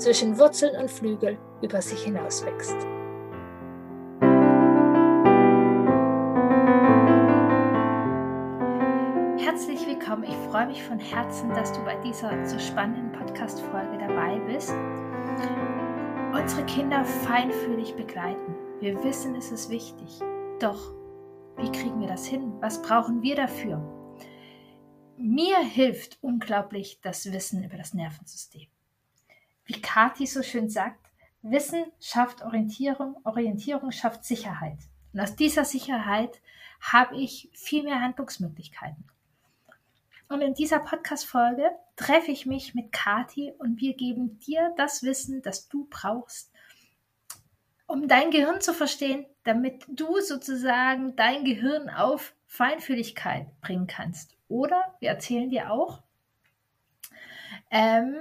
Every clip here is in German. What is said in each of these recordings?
zwischen Wurzeln und Flügel über sich hinaus wächst. Herzlich willkommen. Ich freue mich von Herzen, dass du bei dieser so spannenden Podcast-Folge dabei bist. Unsere Kinder feinfühlig begleiten. Wir wissen, es ist wichtig. Doch, wie kriegen wir das hin? Was brauchen wir dafür? Mir hilft unglaublich das Wissen über das Nervensystem wie Kati so schön sagt, Wissen schafft Orientierung, Orientierung schafft Sicherheit. Und aus dieser Sicherheit habe ich viel mehr Handlungsmöglichkeiten. Und in dieser Podcast-Folge treffe ich mich mit Kati und wir geben dir das Wissen, das du brauchst, um dein Gehirn zu verstehen, damit du sozusagen dein Gehirn auf Feinfühligkeit bringen kannst. Oder wir erzählen dir auch, ähm,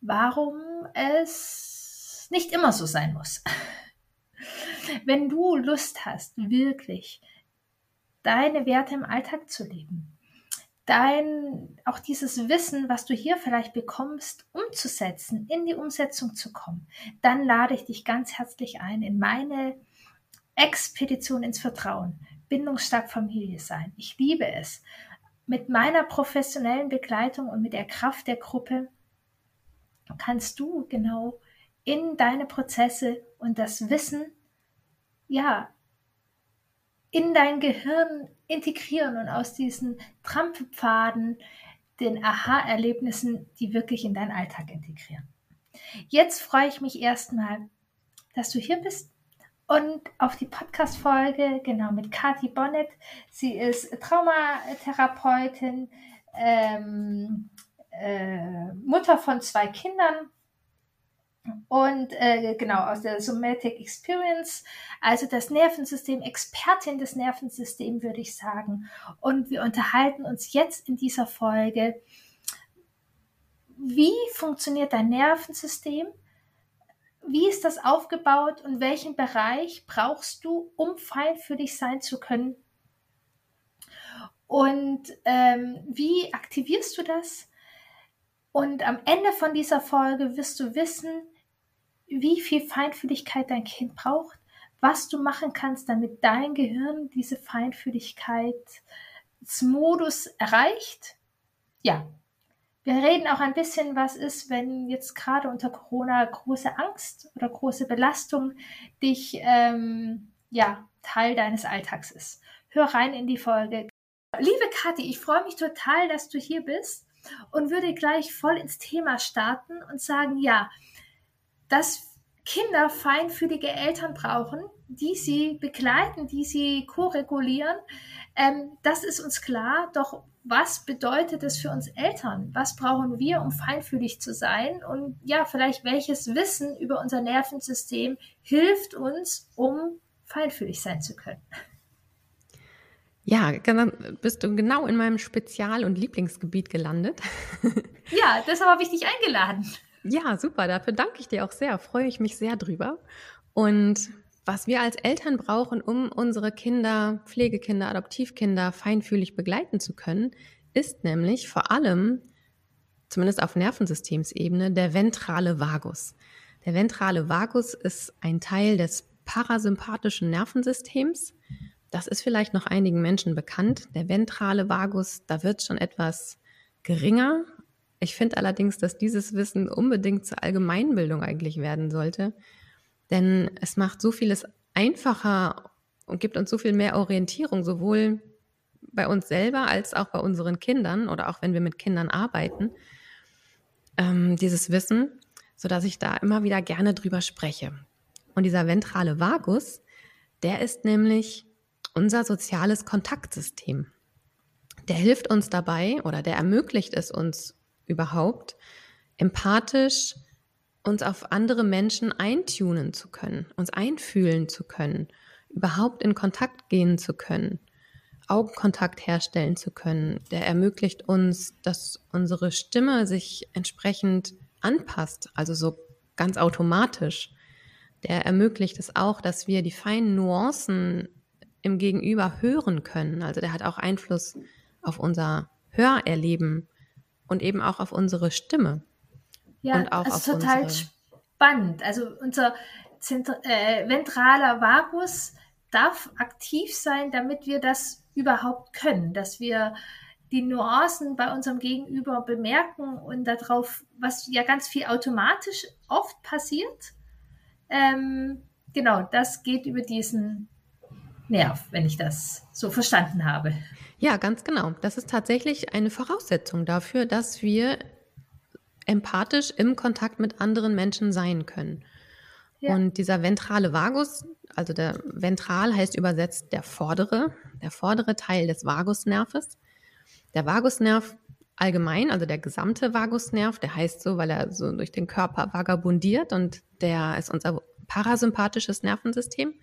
warum es nicht immer so sein muss. Wenn du Lust hast, wirklich deine Werte im Alltag zu leben, dein, auch dieses Wissen, was du hier vielleicht bekommst, umzusetzen, in die Umsetzung zu kommen, dann lade ich dich ganz herzlich ein in meine Expedition ins Vertrauen, bindungsstark Familie sein. Ich liebe es. Mit meiner professionellen Begleitung und mit der Kraft der Gruppe kannst du genau in deine Prozesse und das Wissen, ja, in dein Gehirn integrieren und aus diesen Trampelpfaden, den Aha-Erlebnissen, die wirklich in deinen Alltag integrieren. Jetzt freue ich mich erstmal, dass du hier bist und auf die Podcast-Folge, genau mit Kati Bonnet. Sie ist Traumatherapeutin, ähm, äh, Mutter von zwei Kindern und äh, genau aus der Somatic Experience, also das Nervensystem, Expertin des Nervensystems, würde ich sagen. Und wir unterhalten uns jetzt in dieser Folge, wie funktioniert dein Nervensystem? Wie ist das aufgebaut und welchen Bereich brauchst du, um feinfühlig sein zu können? Und ähm, wie aktivierst du das? Und am Ende von dieser Folge wirst du wissen, wie viel Feinfühligkeit dein Kind braucht, was du machen kannst, damit dein Gehirn diese Feinfühligkeitsmodus erreicht. Ja, wir reden auch ein bisschen, was ist, wenn jetzt gerade unter Corona große Angst oder große Belastung dich, ähm, ja, Teil deines Alltags ist. Hör rein in die Folge. Liebe Kathi, ich freue mich total, dass du hier bist und würde gleich voll ins Thema starten und sagen, ja, dass Kinder feinfühlige Eltern brauchen, die sie begleiten, die sie koregulieren, ähm, das ist uns klar. Doch was bedeutet es für uns Eltern? Was brauchen wir, um feinfühlig zu sein? Und ja, vielleicht welches Wissen über unser Nervensystem hilft uns, um feinfühlig sein zu können? Ja, dann bist du genau in meinem Spezial- und Lieblingsgebiet gelandet. Ja, deshalb habe ich dich eingeladen. Ja, super. Dafür danke ich dir auch sehr. Freue ich mich sehr drüber. Und was wir als Eltern brauchen, um unsere Kinder, Pflegekinder, Adoptivkinder feinfühlig begleiten zu können, ist nämlich vor allem, zumindest auf Nervensystemsebene, der ventrale Vagus. Der ventrale Vagus ist ein Teil des parasympathischen Nervensystems das ist vielleicht noch einigen Menschen bekannt. Der ventrale Vagus, da wird schon etwas geringer. Ich finde allerdings, dass dieses Wissen unbedingt zur Allgemeinbildung eigentlich werden sollte. Denn es macht so vieles einfacher und gibt uns so viel mehr Orientierung, sowohl bei uns selber als auch bei unseren Kindern oder auch wenn wir mit Kindern arbeiten, ähm, dieses Wissen, sodass ich da immer wieder gerne drüber spreche. Und dieser ventrale Vagus, der ist nämlich unser soziales Kontaktsystem. Der hilft uns dabei oder der ermöglicht es uns überhaupt, empathisch uns auf andere Menschen eintunen zu können, uns einfühlen zu können, überhaupt in Kontakt gehen zu können, Augenkontakt herstellen zu können. Der ermöglicht uns, dass unsere Stimme sich entsprechend anpasst, also so ganz automatisch. Der ermöglicht es auch, dass wir die feinen Nuancen im Gegenüber hören können. Also der hat auch Einfluss auf unser Hörerleben und eben auch auf unsere Stimme. Ja, und auch das ist total spannend. Also unser Zentr äh, ventraler Vagus darf aktiv sein, damit wir das überhaupt können, dass wir die Nuancen bei unserem Gegenüber bemerken und darauf, was ja ganz viel automatisch oft passiert. Ähm, genau, das geht über diesen Nerv, wenn ich das so verstanden habe. Ja, ganz genau. Das ist tatsächlich eine Voraussetzung dafür, dass wir empathisch im Kontakt mit anderen Menschen sein können. Ja. Und dieser ventrale Vagus, also der ventral heißt übersetzt der vordere, der vordere Teil des Vagusnerves. Der Vagusnerv allgemein, also der gesamte Vagusnerv, der heißt so, weil er so durch den Körper vagabundiert und der ist unser parasympathisches Nervensystem.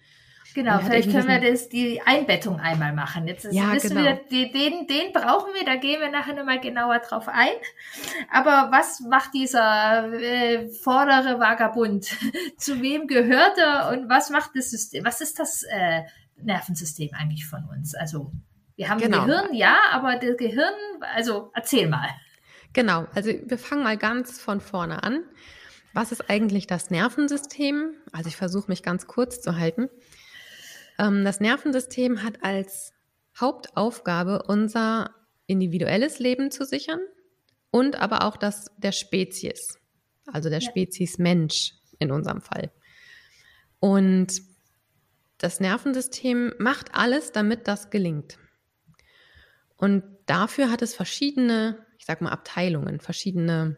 Genau, vielleicht können wir das, die Einbettung einmal machen. Jetzt ja, wissen genau. wir, den, den brauchen wir, da gehen wir nachher nochmal genauer drauf ein. Aber was macht dieser äh, vordere Vagabund? Zu wem gehört er und was macht das System? Was ist das äh, Nervensystem eigentlich von uns? Also wir haben genau. Gehirn, ja, aber das Gehirn, also erzähl mal. Genau, also wir fangen mal ganz von vorne an. Was ist eigentlich das Nervensystem? Also ich versuche mich ganz kurz zu halten. Ähm, das Nervensystem hat als Hauptaufgabe, unser individuelles Leben zu sichern und aber auch das der Spezies, also der. Spezies Mensch in unserem Fall. Und das Nervensystem macht alles, damit das gelingt. Und dafür hat es verschiedene, ich sag mal, Abteilungen, verschiedene,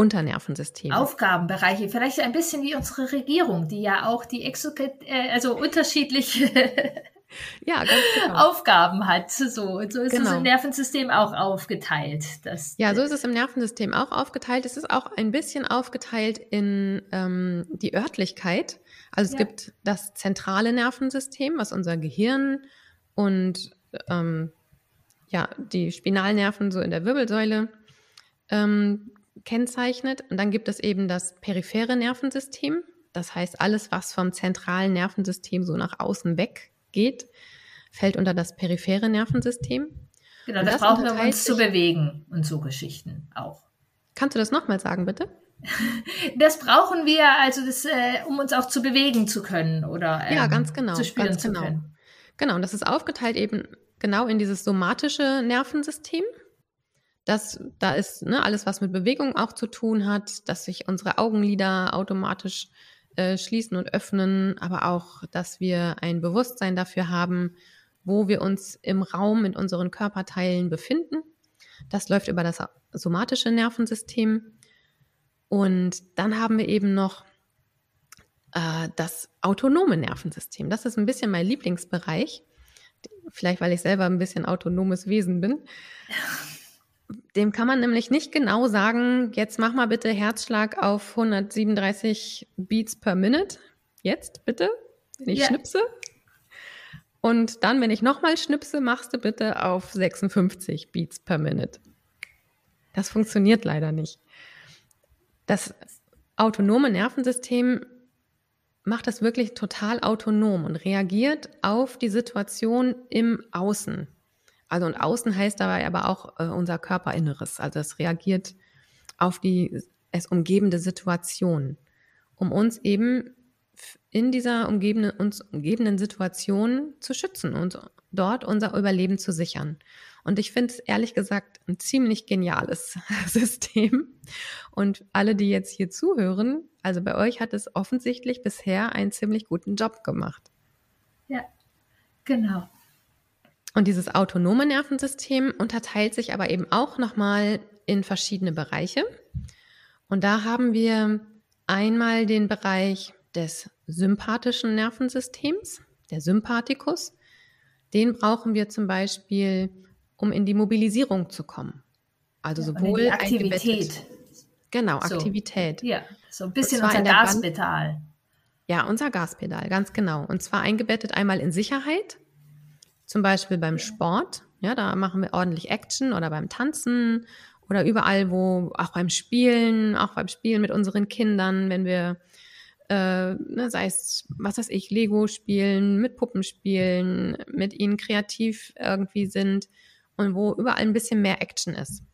Unternervensysteme. Aufgabenbereiche, vielleicht ein bisschen wie unsere Regierung, die ja auch die Exoket äh, also unterschiedliche ja, genau. Aufgaben hat. So, so ist genau. es im genau. Nervensystem auch aufgeteilt. Das, ja, so ist es im Nervensystem auch aufgeteilt. Es ist auch ein bisschen aufgeteilt in ähm, die Örtlichkeit. Also es ja. gibt das zentrale Nervensystem, was unser Gehirn und ähm, ja, die Spinalnerven so in der Wirbelsäule ähm, kennzeichnet. Und dann gibt es eben das periphere Nervensystem. Das heißt, alles, was vom zentralen Nervensystem so nach außen weg geht, fällt unter das periphere Nervensystem. Genau, das, das brauchen wir, uns zu bewegen und so Geschichten auch. Kannst du das nochmal sagen, bitte? Das brauchen wir, also das, äh, um uns auch zu bewegen zu können oder ähm, ja, ganz genau, zu spielen ganz zu genau. können. Genau, und das ist aufgeteilt eben genau in dieses somatische Nervensystem. Das, da ist ne, alles, was mit Bewegung auch zu tun hat, dass sich unsere Augenlider automatisch äh, schließen und öffnen, aber auch, dass wir ein Bewusstsein dafür haben, wo wir uns im Raum mit unseren Körperteilen befinden. Das läuft über das somatische Nervensystem. Und dann haben wir eben noch äh, das autonome Nervensystem. Das ist ein bisschen mein Lieblingsbereich. Vielleicht, weil ich selber ein bisschen autonomes Wesen bin. Dem kann man nämlich nicht genau sagen, jetzt mach mal bitte Herzschlag auf 137 Beats per Minute. Jetzt bitte, wenn ich yeah. schnipse. Und dann, wenn ich nochmal schnipse, machst du bitte auf 56 Beats per Minute. Das funktioniert leider nicht. Das autonome Nervensystem macht das wirklich total autonom und reagiert auf die Situation im Außen. Also und außen heißt dabei aber auch äh, unser Körperinneres. Also es reagiert auf die es umgebende Situation, um uns eben in dieser umgebenden, uns umgebenden Situation zu schützen und dort unser Überleben zu sichern. Und ich finde es ehrlich gesagt ein ziemlich geniales System. Und alle, die jetzt hier zuhören, also bei euch hat es offensichtlich bisher einen ziemlich guten Job gemacht. Ja, genau. Und dieses autonome Nervensystem unterteilt sich aber eben auch nochmal in verschiedene Bereiche. Und da haben wir einmal den Bereich des sympathischen Nervensystems, der Sympathikus. Den brauchen wir zum Beispiel, um in die Mobilisierung zu kommen. Also ja, sowohl Aktivität. Genau, so. Aktivität. Ja, so ein bisschen unser Gaspedal. Ja, unser Gaspedal, ganz genau. Und zwar eingebettet einmal in Sicherheit, zum Beispiel beim Sport. Ja, da machen wir ordentlich Action oder beim Tanzen oder überall, wo, auch beim Spielen, auch beim Spielen mit unseren Kindern, wenn wir, äh, ne, sei es, was weiß ich, Lego spielen, mit Puppen spielen, mit ihnen kreativ irgendwie sind und wo überall ein bisschen mehr Action ist.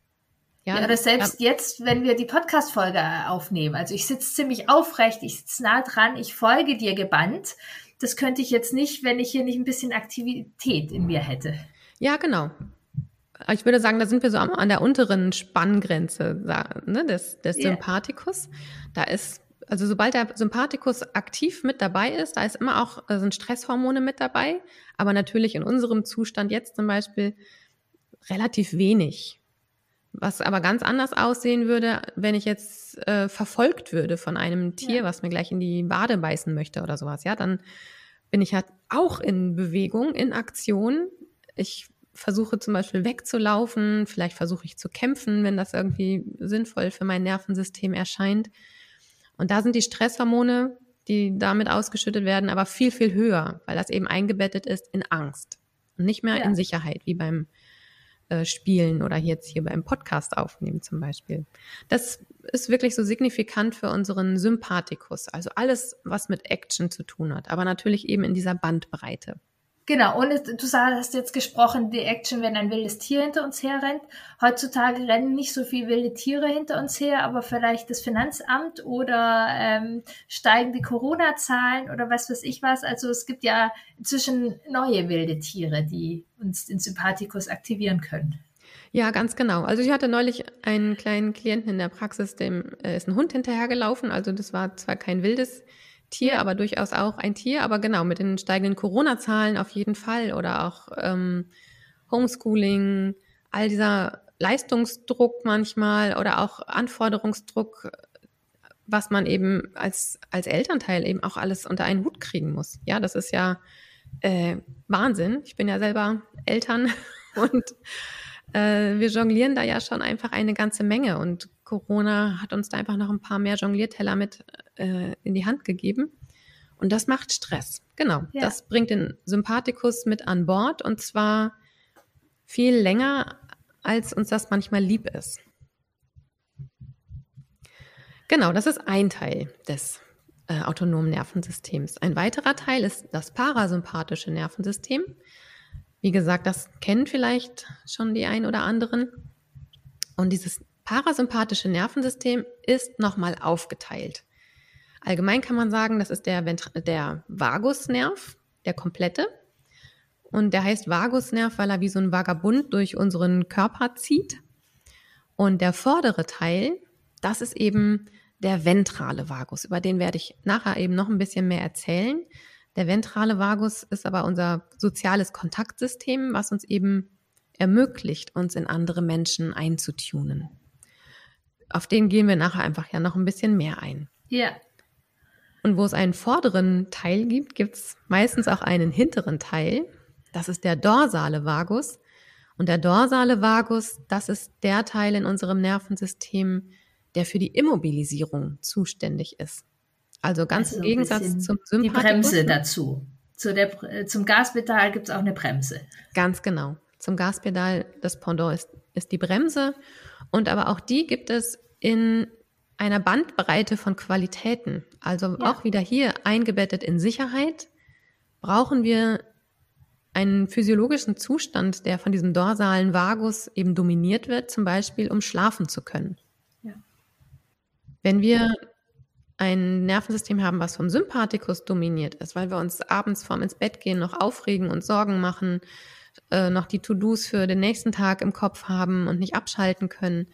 Ja, ja das selbst ja. jetzt, wenn wir die Podcast-Folge aufnehmen. Also ich sitze ziemlich aufrecht, ich sitze nah dran, ich folge dir gebannt. Das könnte ich jetzt nicht, wenn ich hier nicht ein bisschen Aktivität in mir hätte. Ja, genau. Ich würde sagen, da sind wir so an der unteren Spanngrenze ne, des, des yeah. Sympathikus. Da ist, also sobald der Sympathikus aktiv mit dabei ist, da ist immer auch, sind Stresshormone mit dabei, aber natürlich in unserem Zustand jetzt zum Beispiel relativ wenig. Was aber ganz anders aussehen würde, wenn ich jetzt äh, verfolgt würde von einem Tier, ja. was mir gleich in die Bade beißen möchte oder sowas, ja, dann bin ich halt auch in Bewegung, in Aktion. Ich versuche zum Beispiel wegzulaufen, vielleicht versuche ich zu kämpfen, wenn das irgendwie sinnvoll für mein Nervensystem erscheint. Und da sind die Stresshormone, die damit ausgeschüttet werden, aber viel, viel höher, weil das eben eingebettet ist in Angst und nicht mehr ja. in Sicherheit, wie beim äh, spielen oder jetzt hier beim Podcast aufnehmen zum Beispiel. Das ist wirklich so signifikant für unseren Sympathikus, also alles, was mit Action zu tun hat, aber natürlich eben in dieser Bandbreite. Genau, und du hast jetzt gesprochen, die Action, wenn ein wildes Tier hinter uns herrennt. Heutzutage rennen nicht so viele wilde Tiere hinter uns her, aber vielleicht das Finanzamt oder ähm, steigende Corona-Zahlen oder was weiß ich was. Also es gibt ja inzwischen neue wilde Tiere, die uns den Sympathikus aktivieren können. Ja, ganz genau. Also ich hatte neulich einen kleinen Klienten in der Praxis, dem äh, ist ein Hund hinterhergelaufen. Also das war zwar kein wildes Tier, aber durchaus auch ein Tier. Aber genau, mit den steigenden Corona-Zahlen auf jeden Fall oder auch ähm, Homeschooling, all dieser Leistungsdruck manchmal oder auch Anforderungsdruck, was man eben als, als Elternteil eben auch alles unter einen Hut kriegen muss. Ja, das ist ja äh, Wahnsinn. Ich bin ja selber Eltern und äh, wir jonglieren da ja schon einfach eine ganze Menge und Corona hat uns da einfach noch ein paar mehr Jonglierteller mit äh, in die Hand gegeben. Und das macht Stress. Genau. Ja. Das bringt den Sympathikus mit an Bord und zwar viel länger, als uns das manchmal lieb ist. Genau, das ist ein Teil des äh, autonomen Nervensystems. Ein weiterer Teil ist das parasympathische Nervensystem. Wie gesagt, das kennen vielleicht schon die einen oder anderen. Und dieses parasympathische Nervensystem ist nochmal aufgeteilt. Allgemein kann man sagen, das ist der, der Vagusnerv, der komplette. Und der heißt Vagusnerv, weil er wie so ein Vagabund durch unseren Körper zieht. Und der vordere Teil, das ist eben der ventrale Vagus. Über den werde ich nachher eben noch ein bisschen mehr erzählen. Der ventrale Vagus ist aber unser soziales Kontaktsystem, was uns eben ermöglicht, uns in andere Menschen einzutunen. Auf den gehen wir nachher einfach ja noch ein bisschen mehr ein. Ja. Und wo es einen vorderen Teil gibt, gibt es meistens auch einen hinteren Teil. Das ist der dorsale Vagus. Und der dorsale Vagus, das ist der Teil in unserem Nervensystem, der für die Immobilisierung zuständig ist. Also ganz also im Gegensatz zum Sympathikus. Die Bremse dazu. Zu der, äh, zum Gaspedal gibt es auch eine Bremse. Ganz genau. Zum Gaspedal, das Pendant ist, ist die Bremse. Und aber auch die gibt es in einer Bandbreite von Qualitäten. Also ja. auch wieder hier eingebettet in Sicherheit brauchen wir einen physiologischen Zustand, der von diesem dorsalen Vagus eben dominiert wird, zum Beispiel um schlafen zu können. Ja. Wenn wir ein Nervensystem haben, was vom Sympathikus dominiert ist, weil wir uns abends vorm ins Bett gehen noch aufregen und Sorgen machen, äh, noch die To-Dos für den nächsten Tag im Kopf haben und nicht abschalten können,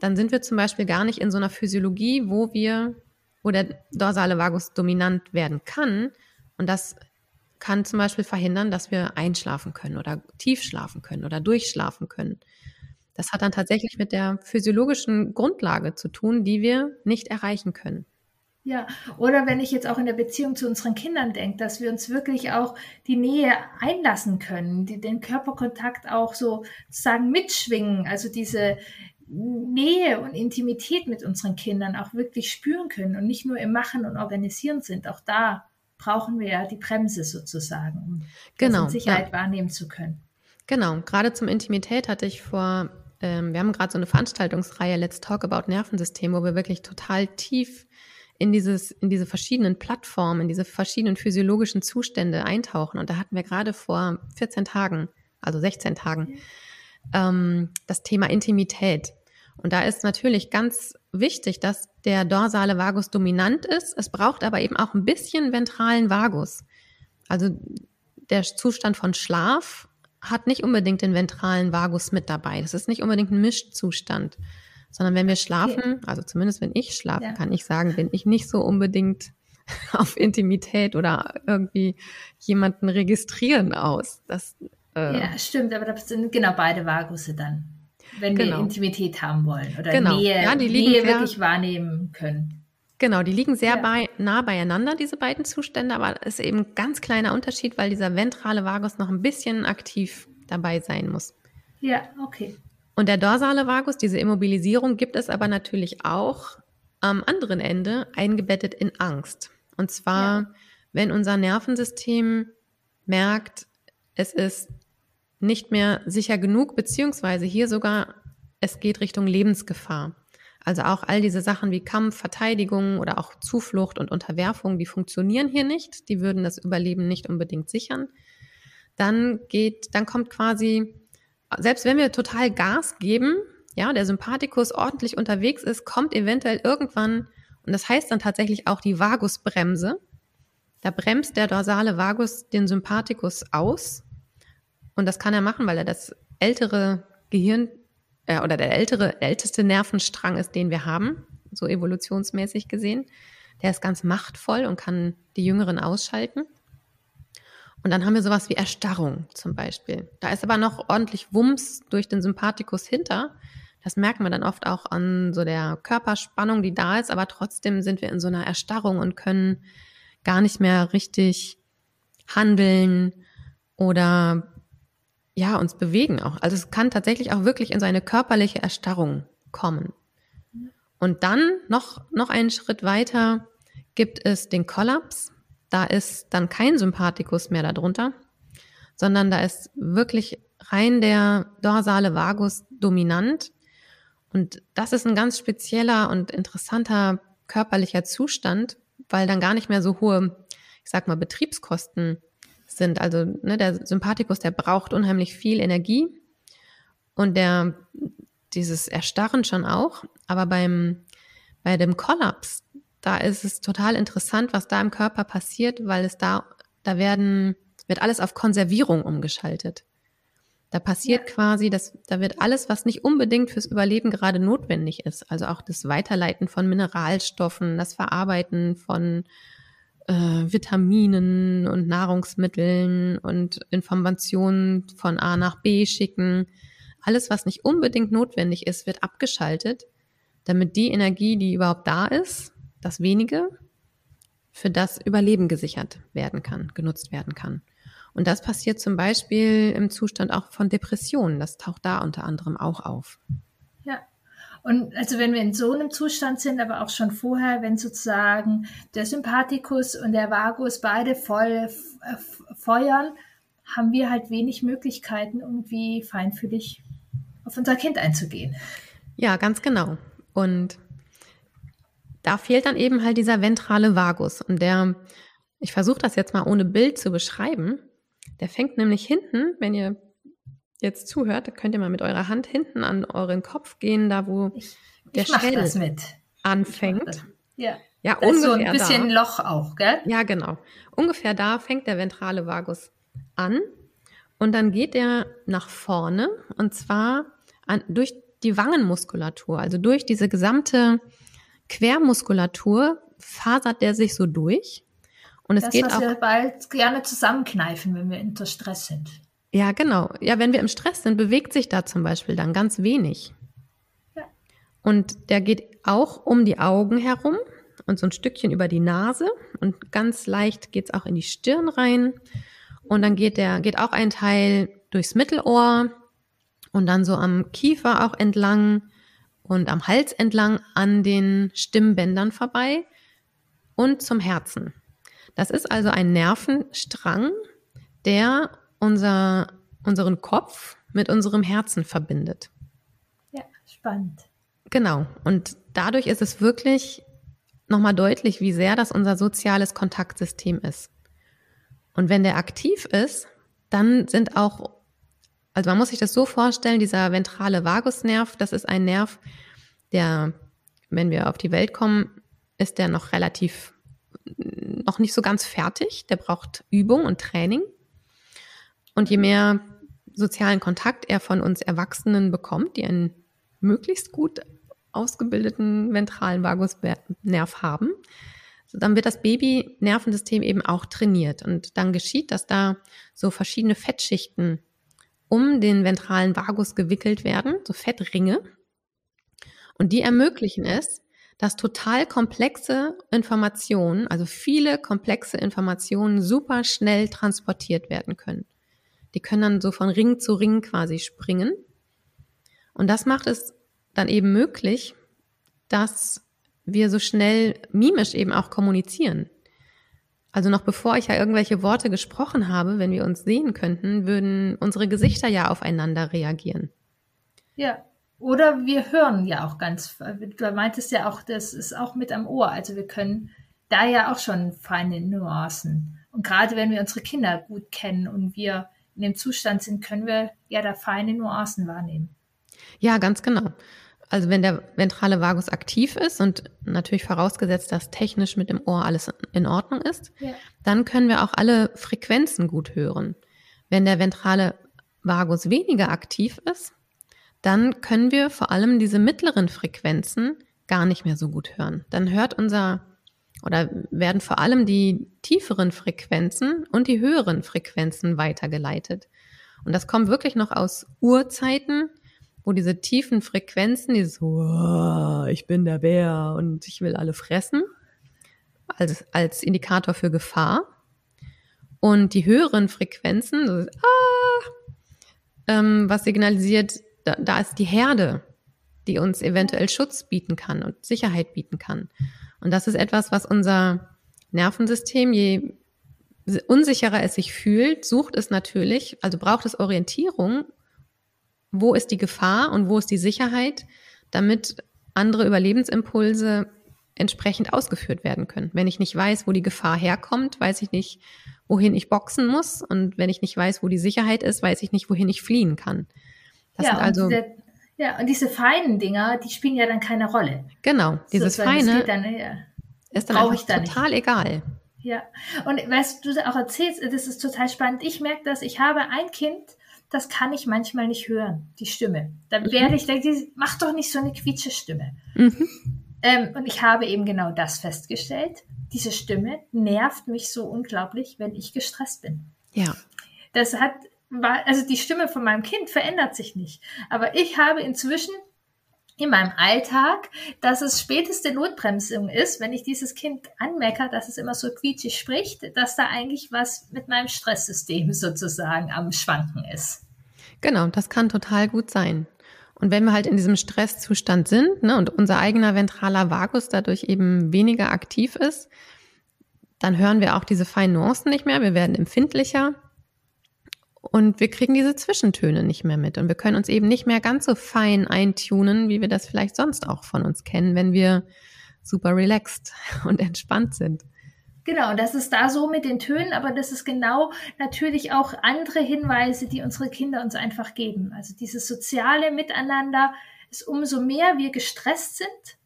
dann sind wir zum Beispiel gar nicht in so einer Physiologie, wo wir, wo der dorsale Vagus dominant werden kann. Und das kann zum Beispiel verhindern, dass wir einschlafen können oder tief schlafen können oder durchschlafen können. Das hat dann tatsächlich mit der physiologischen Grundlage zu tun, die wir nicht erreichen können. Ja, oder wenn ich jetzt auch in der Beziehung zu unseren Kindern denke, dass wir uns wirklich auch die Nähe einlassen können, die, den Körperkontakt auch so sozusagen mitschwingen, also diese Nähe und Intimität mit unseren Kindern auch wirklich spüren können und nicht nur im Machen und Organisieren sind. Auch da brauchen wir ja die Bremse sozusagen, um genau, Sicherheit ja. wahrnehmen zu können. Genau, gerade zum Intimität hatte ich vor, ähm, wir haben gerade so eine Veranstaltungsreihe Let's Talk About Nervensystem, wo wir wirklich total tief in dieses, in diese verschiedenen Plattformen, in diese verschiedenen physiologischen Zustände eintauchen. Und da hatten wir gerade vor 14 Tagen, also 16 Tagen, ähm, das Thema Intimität. Und da ist natürlich ganz wichtig, dass der dorsale Vagus dominant ist. Es braucht aber eben auch ein bisschen ventralen Vagus. Also der Zustand von Schlaf hat nicht unbedingt den ventralen Vagus mit dabei. Das ist nicht unbedingt ein Mischzustand, sondern wenn wir schlafen, also zumindest wenn ich schlafe, ja. kann ich sagen, bin ich nicht so unbedingt auf Intimität oder irgendwie jemanden registrieren aus. Das, äh, ja, stimmt, aber das sind genau beide Vagusse dann, wenn genau. wir Intimität haben wollen oder genau. Nähe, ja, die Nähe sehr, wirklich wahrnehmen können. Genau, die liegen sehr ja. bei, nah beieinander, diese beiden Zustände, aber es ist eben ein ganz kleiner Unterschied, weil dieser ventrale Vagus noch ein bisschen aktiv dabei sein muss. Ja, okay. Und der dorsale Vagus, diese Immobilisierung, gibt es aber natürlich auch am anderen Ende eingebettet in Angst. Und zwar, ja. wenn unser Nervensystem merkt, es ist nicht mehr sicher genug, beziehungsweise hier sogar, es geht Richtung Lebensgefahr. Also auch all diese Sachen wie Kampf, Verteidigung oder auch Zuflucht und Unterwerfung, die funktionieren hier nicht. Die würden das Überleben nicht unbedingt sichern. Dann geht, dann kommt quasi selbst wenn wir total Gas geben, ja, der Sympathikus ordentlich unterwegs ist, kommt eventuell irgendwann, und das heißt dann tatsächlich auch die Vagusbremse. Da bremst der dorsale Vagus den Sympathikus aus. Und das kann er machen, weil er das ältere Gehirn äh, oder der ältere, älteste Nervenstrang ist, den wir haben, so evolutionsmäßig gesehen. Der ist ganz machtvoll und kann die Jüngeren ausschalten. Und dann haben wir sowas wie Erstarrung zum Beispiel. Da ist aber noch ordentlich Wumms durch den Sympathikus hinter. Das merkt man dann oft auch an so der Körperspannung, die da ist, aber trotzdem sind wir in so einer Erstarrung und können gar nicht mehr richtig handeln oder ja, uns bewegen auch. Also es kann tatsächlich auch wirklich in seine körperliche Erstarrung kommen. Und dann noch, noch einen Schritt weiter gibt es den Kollaps. Da ist dann kein Sympathikus mehr darunter, sondern da ist wirklich rein der dorsale Vagus dominant. Und das ist ein ganz spezieller und interessanter körperlicher Zustand, weil dann gar nicht mehr so hohe, ich sag mal, Betriebskosten sind. Also ne, der Sympathikus, der braucht unheimlich viel Energie und der dieses Erstarren schon auch. Aber beim bei dem Kollaps, da ist es total interessant, was da im Körper passiert, weil es da, da werden, wird alles auf Konservierung umgeschaltet. Da passiert ja. quasi, dass, da wird alles, was nicht unbedingt fürs Überleben gerade notwendig ist, also auch das Weiterleiten von Mineralstoffen, das Verarbeiten von äh, Vitaminen und Nahrungsmitteln und Informationen von A nach B schicken. Alles, was nicht unbedingt notwendig ist, wird abgeschaltet, damit die Energie, die überhaupt da ist, das wenige für das Überleben gesichert werden kann, genutzt werden kann. Und das passiert zum Beispiel im Zustand auch von Depressionen. Das taucht da unter anderem auch auf. Und also wenn wir in so einem Zustand sind, aber auch schon vorher, wenn sozusagen der Sympathikus und der Vagus beide voll feuern, haben wir halt wenig Möglichkeiten, irgendwie feinfühlig auf unser Kind einzugehen. Ja, ganz genau. Und da fehlt dann eben halt dieser ventrale Vagus. Und der, ich versuche das jetzt mal ohne Bild zu beschreiben, der fängt nämlich hinten, wenn ihr jetzt zuhört, könnt ihr mal mit eurer Hand hinten an euren Kopf gehen, da wo ich, der ich Schädel anfängt. Ja. Ja, das ungefähr ist so ein bisschen da. Loch auch, gell? Ja, genau. Ungefähr da fängt der ventrale Vagus an und dann geht er nach vorne und zwar an, durch die Wangenmuskulatur, also durch diese gesamte Quermuskulatur fasert der sich so durch. Und es das, geht was auch. wir bald gerne zusammenkneifen, wenn wir unter Stress sind. Ja, genau. Ja, wenn wir im Stress sind, bewegt sich da zum Beispiel dann ganz wenig. Ja. Und der geht auch um die Augen herum und so ein Stückchen über die Nase und ganz leicht geht's auch in die Stirn rein. Und dann geht der, geht auch ein Teil durchs Mittelohr und dann so am Kiefer auch entlang und am Hals entlang an den Stimmbändern vorbei und zum Herzen. Das ist also ein Nervenstrang, der unser, unseren Kopf mit unserem Herzen verbindet. Ja, spannend. Genau. Und dadurch ist es wirklich nochmal deutlich, wie sehr das unser soziales Kontaktsystem ist. Und wenn der aktiv ist, dann sind auch, also man muss sich das so vorstellen, dieser ventrale Vagusnerv, das ist ein Nerv, der, wenn wir auf die Welt kommen, ist der noch relativ, noch nicht so ganz fertig. Der braucht Übung und Training. Und je mehr sozialen Kontakt er von uns Erwachsenen bekommt, die einen möglichst gut ausgebildeten ventralen Vagusnerv haben, dann wird das Baby-Nervensystem eben auch trainiert. Und dann geschieht, dass da so verschiedene Fettschichten um den ventralen Vagus gewickelt werden, so Fettringe. Und die ermöglichen es, dass total komplexe Informationen, also viele komplexe Informationen super schnell transportiert werden können. Die können dann so von Ring zu Ring quasi springen. Und das macht es dann eben möglich, dass wir so schnell mimisch eben auch kommunizieren. Also noch bevor ich ja irgendwelche Worte gesprochen habe, wenn wir uns sehen könnten, würden unsere Gesichter ja aufeinander reagieren. Ja, oder wir hören ja auch ganz, du meintest ja auch, das ist auch mit am Ohr. Also wir können da ja auch schon feine Nuancen. Und gerade wenn wir unsere Kinder gut kennen und wir in dem Zustand sind, können wir ja da feine Nuancen wahrnehmen. Ja, ganz genau. Also wenn der ventrale Vagus aktiv ist und natürlich vorausgesetzt, dass technisch mit dem Ohr alles in Ordnung ist, ja. dann können wir auch alle Frequenzen gut hören. Wenn der ventrale Vagus weniger aktiv ist, dann können wir vor allem diese mittleren Frequenzen gar nicht mehr so gut hören. Dann hört unser oder werden vor allem die tieferen Frequenzen und die höheren Frequenzen weitergeleitet. Und das kommt wirklich noch aus Urzeiten, wo diese tiefen Frequenzen, dieses oh, ich bin der Bär und ich will alle fressen, als, als Indikator für Gefahr. Und die höheren Frequenzen, so, ah, ähm, was signalisiert, da, da ist die Herde, die uns eventuell Schutz bieten kann und Sicherheit bieten kann. Und das ist etwas, was unser Nervensystem, je unsicherer es sich fühlt, sucht es natürlich, also braucht es Orientierung wo ist die Gefahr und wo ist die Sicherheit, damit andere Überlebensimpulse entsprechend ausgeführt werden können. Wenn ich nicht weiß, wo die Gefahr herkommt, weiß ich nicht, wohin ich boxen muss. Und wenn ich nicht weiß, wo die Sicherheit ist, weiß ich nicht, wohin ich fliehen kann. Das ja, sind also. Diese, ja, und diese feinen Dinger, die spielen ja dann keine Rolle. Genau, dieses so, Feine dann, ja, ist dann einfach dann total nicht. egal. Ja, und weißt du auch erzählst, das ist total spannend. Ich merke das, ich habe ein Kind, das kann ich manchmal nicht hören, die Stimme. Dann mhm. werde ich denken, mach doch nicht so eine quietsche Stimme. Mhm. Ähm, und ich habe eben genau das festgestellt. Diese Stimme nervt mich so unglaublich, wenn ich gestresst bin. Ja. Das hat, also die Stimme von meinem Kind verändert sich nicht. Aber ich habe inzwischen in meinem Alltag, dass es späteste Notbremsung ist, wenn ich dieses Kind anmecker, dass es immer so quietschig spricht, dass da eigentlich was mit meinem Stresssystem sozusagen am Schwanken ist. Genau, das kann total gut sein. Und wenn wir halt in diesem Stresszustand sind ne, und unser eigener ventraler Vagus dadurch eben weniger aktiv ist, dann hören wir auch diese feinen Nuancen nicht mehr, wir werden empfindlicher und wir kriegen diese Zwischentöne nicht mehr mit und wir können uns eben nicht mehr ganz so fein eintunen, wie wir das vielleicht sonst auch von uns kennen, wenn wir super relaxed und entspannt sind. Genau, das ist da so mit den Tönen, aber das ist genau natürlich auch andere Hinweise, die unsere Kinder uns einfach geben. Also dieses soziale Miteinander ist umso mehr wir gestresst sind,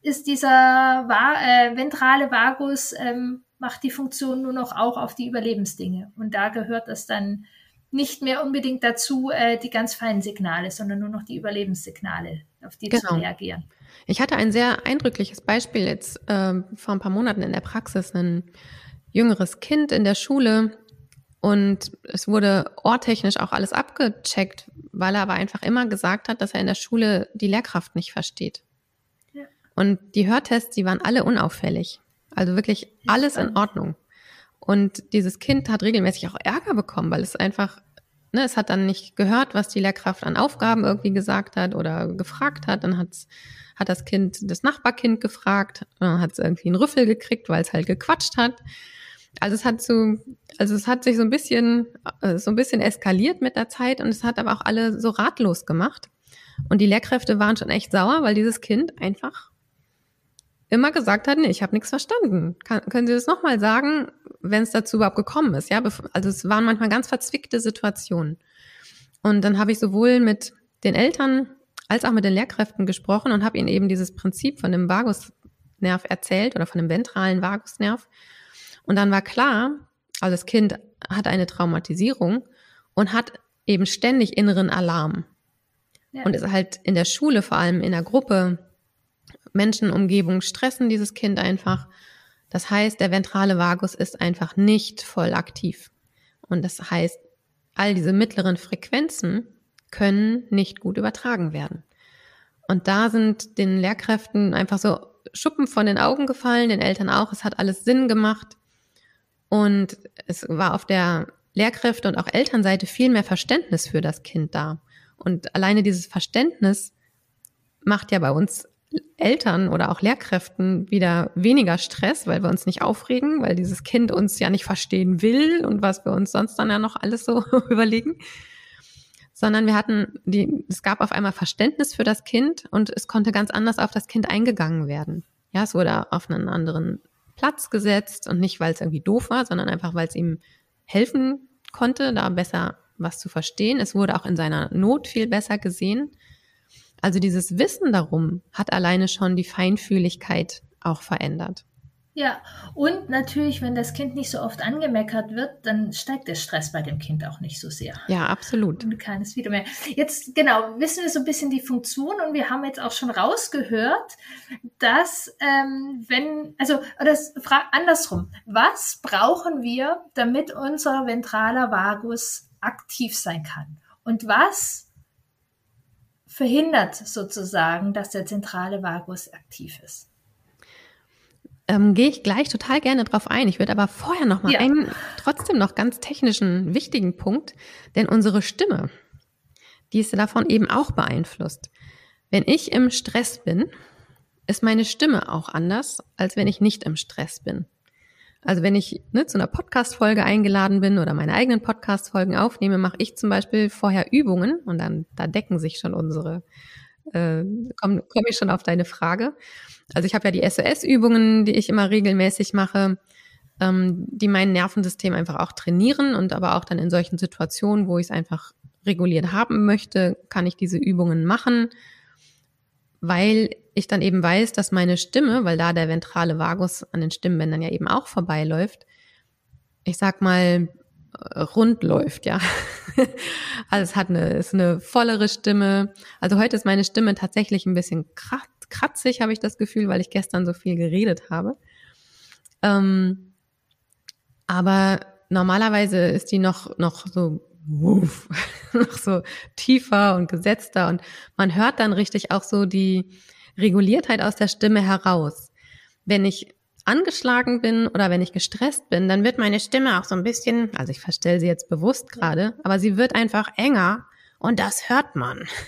ist dieser äh, ventrale Vagus ähm, macht die Funktion nur noch auch auf die Überlebensdinge. Und da gehört es dann nicht mehr unbedingt dazu, äh, die ganz feinen Signale, sondern nur noch die Überlebenssignale, auf die genau. zu reagieren. Ich hatte ein sehr eindrückliches Beispiel jetzt äh, vor ein paar Monaten in der Praxis, ein jüngeres Kind in der Schule und es wurde ohrtechnisch auch alles abgecheckt, weil er aber einfach immer gesagt hat, dass er in der Schule die Lehrkraft nicht versteht. Ja. Und die Hörtests, die waren alle unauffällig. Also wirklich alles in Ordnung. Und dieses Kind hat regelmäßig auch Ärger bekommen, weil es einfach ne, es hat dann nicht gehört, was die Lehrkraft an Aufgaben irgendwie gesagt hat oder gefragt hat. Dann hat's, hat das Kind das Nachbarkind gefragt, hat es irgendwie einen Rüffel gekriegt, weil es halt gequatscht hat. Also es hat so, also es hat sich so ein bisschen, äh, so ein bisschen eskaliert mit der Zeit und es hat aber auch alle so ratlos gemacht. Und die Lehrkräfte waren schon echt sauer, weil dieses Kind einfach immer gesagt hat, nee, ich habe nichts verstanden. Kann, können Sie das nochmal sagen, wenn es dazu überhaupt gekommen ist? Ja, also es waren manchmal ganz verzwickte Situationen. Und dann habe ich sowohl mit den Eltern als auch mit den Lehrkräften gesprochen und habe ihnen eben dieses Prinzip von dem Vagusnerv erzählt oder von dem ventralen Vagusnerv. Und dann war klar, also das Kind hat eine Traumatisierung und hat eben ständig inneren Alarm. Ja. Und ist halt in der Schule, vor allem in der Gruppe, Menschenumgebung stressen dieses Kind einfach. Das heißt, der ventrale Vagus ist einfach nicht voll aktiv. Und das heißt, all diese mittleren Frequenzen können nicht gut übertragen werden. Und da sind den Lehrkräften einfach so Schuppen von den Augen gefallen, den Eltern auch. Es hat alles Sinn gemacht. Und es war auf der Lehrkräfte- und auch Elternseite viel mehr Verständnis für das Kind da. Und alleine dieses Verständnis macht ja bei uns Eltern oder auch Lehrkräften wieder weniger Stress, weil wir uns nicht aufregen, weil dieses Kind uns ja nicht verstehen will und was wir uns sonst dann ja noch alles so überlegen. Sondern wir hatten die, es gab auf einmal Verständnis für das Kind und es konnte ganz anders auf das Kind eingegangen werden. Ja, es wurde auf einen anderen Platz gesetzt und nicht, weil es irgendwie doof war, sondern einfach, weil es ihm helfen konnte, da besser was zu verstehen. Es wurde auch in seiner Not viel besser gesehen. Also dieses Wissen darum hat alleine schon die Feinfühligkeit auch verändert. Ja, und natürlich, wenn das Kind nicht so oft angemeckert wird, dann steigt der Stress bei dem Kind auch nicht so sehr. Ja, absolut. Und keines wieder mehr. Jetzt, genau, wissen wir so ein bisschen die Funktion und wir haben jetzt auch schon rausgehört, dass, ähm, wenn, also, oder andersrum, was brauchen wir, damit unser ventraler Vagus aktiv sein kann? Und was verhindert sozusagen, dass der zentrale Vagus aktiv ist. Ähm, Gehe ich gleich total gerne drauf ein. Ich würde aber vorher noch mal ja. einen trotzdem noch ganz technischen wichtigen Punkt, denn unsere Stimme, die ist davon eben auch beeinflusst. Wenn ich im Stress bin, ist meine Stimme auch anders, als wenn ich nicht im Stress bin. Also wenn ich ne, zu einer Podcast-Folge eingeladen bin oder meine eigenen Podcast-Folgen aufnehme, mache ich zum Beispiel vorher Übungen und dann da decken sich schon unsere, äh, komme komm ich schon auf deine Frage. Also ich habe ja die SOS-Übungen, die ich immer regelmäßig mache, ähm, die mein Nervensystem einfach auch trainieren und aber auch dann in solchen Situationen, wo ich es einfach reguliert haben möchte, kann ich diese Übungen machen, weil ich dann eben weiß, dass meine Stimme, weil da der ventrale Vagus an den Stimmbändern ja eben auch vorbeiläuft, ich sag mal, äh, rund läuft, ja. Also es hat eine, ist eine vollere Stimme. Also heute ist meine Stimme tatsächlich ein bisschen kratzig, habe ich das Gefühl, weil ich gestern so viel geredet habe. Ähm, aber normalerweise ist die noch, noch so wuff, noch so tiefer und gesetzter und man hört dann richtig auch so die, Reguliertheit aus der Stimme heraus. Wenn ich angeschlagen bin oder wenn ich gestresst bin, dann wird meine Stimme auch so ein bisschen, also ich verstelle sie jetzt bewusst gerade, aber sie wird einfach enger und das hört man.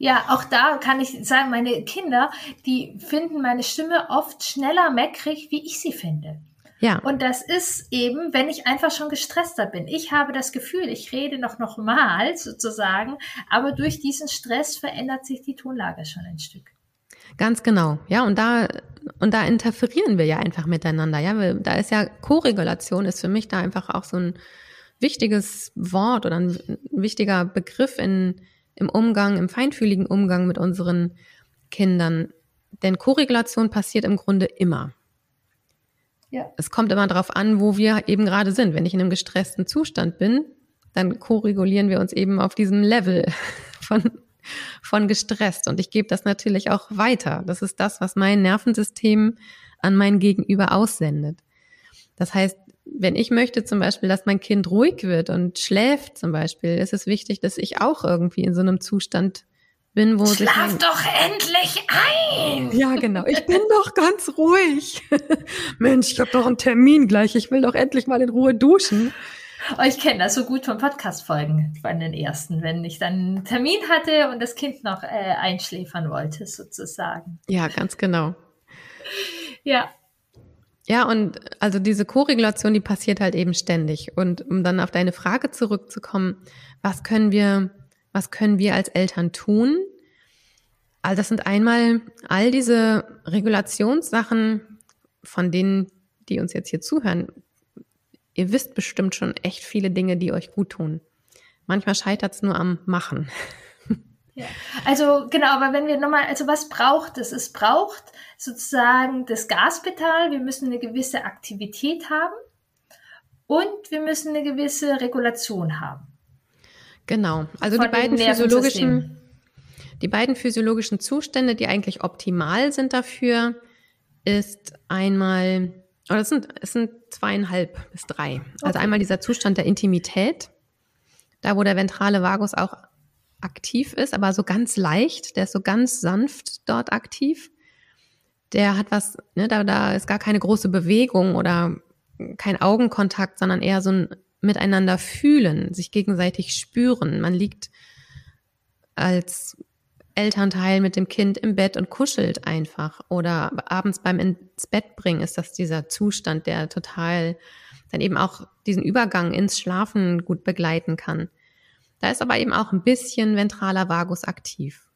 Ja, auch da kann ich sagen, meine Kinder, die finden meine Stimme oft schneller meckrig, wie ich sie finde. Ja. Und das ist eben, wenn ich einfach schon gestresster bin. Ich habe das Gefühl, ich rede noch nochmal sozusagen, aber durch diesen Stress verändert sich die Tonlage schon ein Stück. Ganz genau. Ja, und da, und da interferieren wir ja einfach miteinander. Ja, da ist ja Koregulation ist für mich da einfach auch so ein wichtiges Wort oder ein, wichtiger Begriff in, im Umgang, im feinfühligen Umgang mit unseren Kindern. Denn Koregulation passiert im Grunde immer. Ja. Es kommt immer darauf an, wo wir eben gerade sind. Wenn ich in einem gestressten Zustand bin, dann koregulieren wir uns eben auf diesem Level von von gestresst. Und ich gebe das natürlich auch weiter. Das ist das, was mein Nervensystem an mein Gegenüber aussendet. Das heißt, wenn ich möchte zum Beispiel, dass mein Kind ruhig wird und schläft zum Beispiel, ist es wichtig, dass ich auch irgendwie in so einem Zustand bin, wo Schlaf doch endlich ein! Ja, genau. Ich bin doch ganz ruhig. Mensch, ich habe doch einen Termin gleich. Ich will doch endlich mal in Ruhe duschen. Oh, ich kenne das so gut von Podcast-Folgen von den ersten, wenn ich dann einen Termin hatte und das Kind noch äh, einschläfern wollte, sozusagen. Ja, ganz genau. Ja. Ja, und also diese Koregulation, die passiert halt eben ständig. Und um dann auf deine Frage zurückzukommen, was können wir, was können wir als Eltern tun? Also das sind einmal all diese Regulationssachen, von denen, die uns jetzt hier zuhören, ihr wisst bestimmt schon echt viele Dinge, die euch gut tun. Manchmal scheitert es nur am Machen. Ja. Also genau, aber wenn wir nochmal, also was braucht es? Es braucht sozusagen das Gaspedal, wir müssen eine gewisse Aktivität haben und wir müssen eine gewisse Regulation haben. Genau, also die beiden physiologischen, die beiden physiologischen Zustände, die eigentlich optimal sind dafür, ist einmal oder es sind, es sind zweieinhalb bis drei. Also okay. Also einmal dieser Zustand der Intimität, da wo der ventrale Vagus auch aktiv ist, aber so ganz leicht, der ist so ganz sanft dort aktiv. Der hat was, ne, da, da ist gar keine große Bewegung oder kein Augenkontakt, sondern eher so ein Miteinander fühlen, sich gegenseitig spüren. Man liegt als Elternteil mit dem Kind im Bett und kuschelt einfach. Oder abends beim ins Bett bringen ist das dieser Zustand, der total dann eben auch diesen Übergang ins Schlafen gut begleiten kann. Da ist aber eben auch ein bisschen ventraler Vagus aktiv.